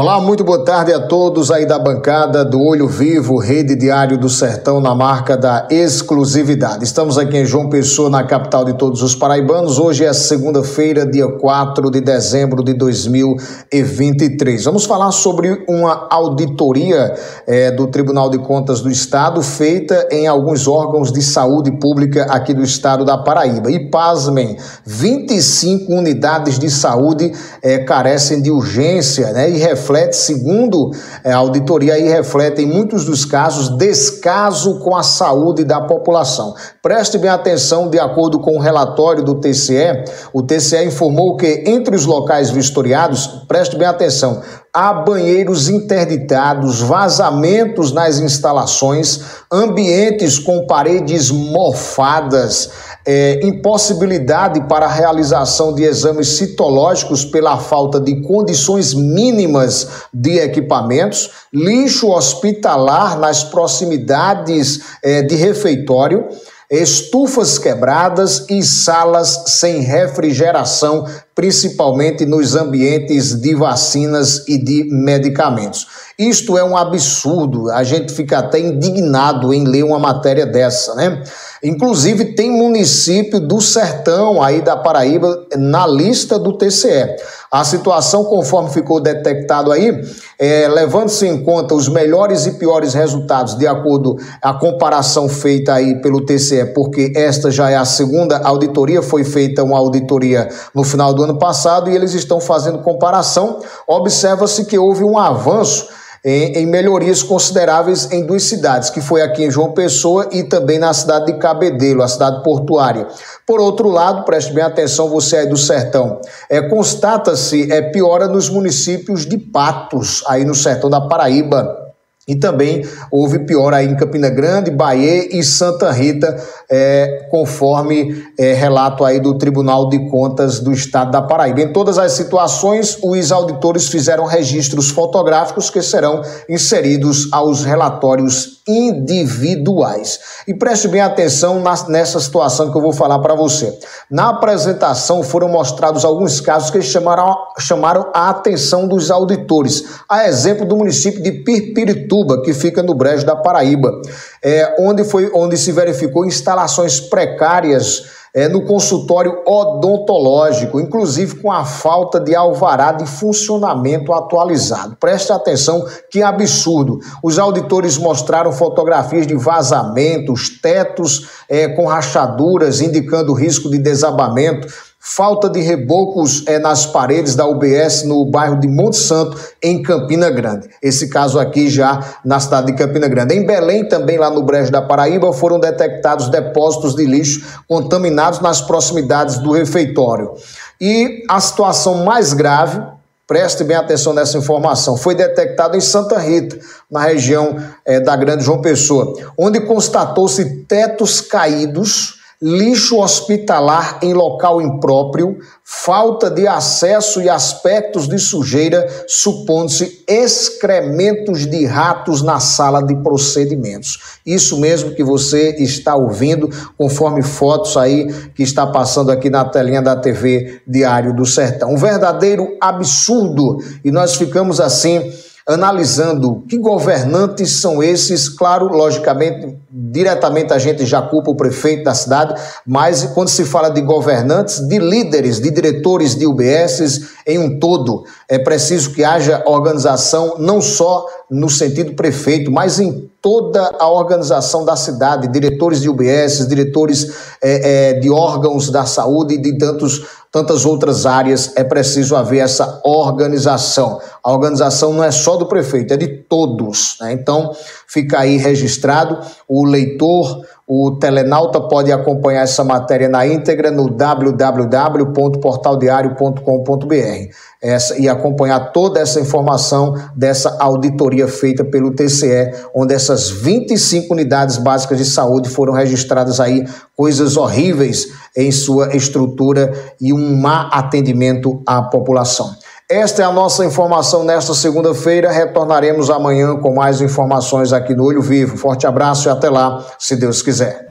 Olá, muito boa tarde a todos aí da bancada do Olho Vivo, Rede Diário do Sertão, na marca da exclusividade. Estamos aqui em João Pessoa, na capital de todos os paraibanos. Hoje é segunda-feira, dia 4 de dezembro de 2023. Vamos falar sobre uma auditoria é, do Tribunal de Contas do Estado feita em alguns órgãos de saúde pública aqui do estado da Paraíba. E pasmem, 25 unidades de saúde é, carecem de urgência né, e reflete, segundo é, a auditoria, aí reflete em muitos dos casos descaso com a saúde da população. Preste bem atenção, de acordo com o relatório do TCE, o TCE informou que entre os locais vistoriados, preste bem atenção, há banheiros interditados, vazamentos nas instalações, ambientes com paredes mofadas, é, impossibilidade para a realização de exames citológicos pela falta de condições mínimas de equipamentos, lixo hospitalar nas proximidades é, de refeitório estufas quebradas e salas sem refrigeração, principalmente nos ambientes de vacinas e de medicamentos. Isto é um absurdo, a gente fica até indignado em ler uma matéria dessa, né? Inclusive, tem município do sertão aí da Paraíba na lista do TCE. A situação, conforme ficou detectado aí, é, levando-se em conta os melhores e piores resultados, de acordo à comparação feita aí pelo TCE, porque esta já é a segunda auditoria, foi feita uma auditoria no final do ano passado e eles estão fazendo comparação. Observa-se que houve um avanço em, em, melhorias consideráveis em duas cidades, que foi aqui em João Pessoa e também na cidade de Cabedelo, a cidade portuária. Por outro lado, preste bem atenção, você aí do sertão, é, constata-se é, piora nos municípios de Patos, aí no sertão da Paraíba. E também houve pior aí em Campina Grande, Bahia e Santa Rita, é, conforme é, relato aí do Tribunal de Contas do Estado da Paraíba. Em todas as situações, os auditores fizeram registros fotográficos que serão inseridos aos relatórios individuais. E preste bem atenção na, nessa situação que eu vou falar para você. Na apresentação foram mostrados alguns casos que chamaram, chamaram a atenção dos auditores. A exemplo do município de Pirpiritu, que fica no Brejo da Paraíba, é, onde, foi, onde se verificou instalações precárias é, no consultório odontológico, inclusive com a falta de alvará de funcionamento atualizado. Preste atenção, que absurdo. Os auditores mostraram fotografias de vazamentos, tetos é, com rachaduras, indicando risco de desabamento falta de rebocos é, nas paredes da UBS no bairro de Monte Santo, em Campina Grande. Esse caso aqui já na cidade de Campina Grande. Em Belém, também lá no Brejo da Paraíba, foram detectados depósitos de lixo contaminados nas proximidades do refeitório. E a situação mais grave, preste bem atenção nessa informação, foi detectado em Santa Rita, na região é, da Grande João Pessoa, onde constatou-se tetos caídos lixo hospitalar em local impróprio, falta de acesso e aspectos de sujeira, supondo-se excrementos de ratos na sala de procedimentos. Isso mesmo que você está ouvindo, conforme fotos aí que está passando aqui na telinha da TV Diário do Sertão. Um verdadeiro absurdo. E nós ficamos assim analisando que governantes são esses, claro, logicamente, diretamente a gente já culpa o prefeito da cidade, mas quando se fala de governantes, de líderes, de diretores de UBSs em um todo, é preciso que haja organização não só no sentido prefeito, mas em toda a organização da cidade, diretores de UBS, diretores é, é, de órgãos da saúde e de tantos, tantas outras áreas, é preciso haver essa organização. A organização não é só do prefeito, é de todos. Né? Então, fica aí registrado. O leitor, o telenauta pode acompanhar essa matéria na íntegra no www.portaldiario.com.br essa, e acompanhar toda essa informação dessa auditoria feita pelo TCE, onde essas 25 unidades básicas de saúde foram registradas aí coisas horríveis em sua estrutura e um má atendimento à população. Esta é a nossa informação nesta segunda-feira. Retornaremos amanhã com mais informações aqui no Olho Vivo. Forte abraço e até lá, se Deus quiser.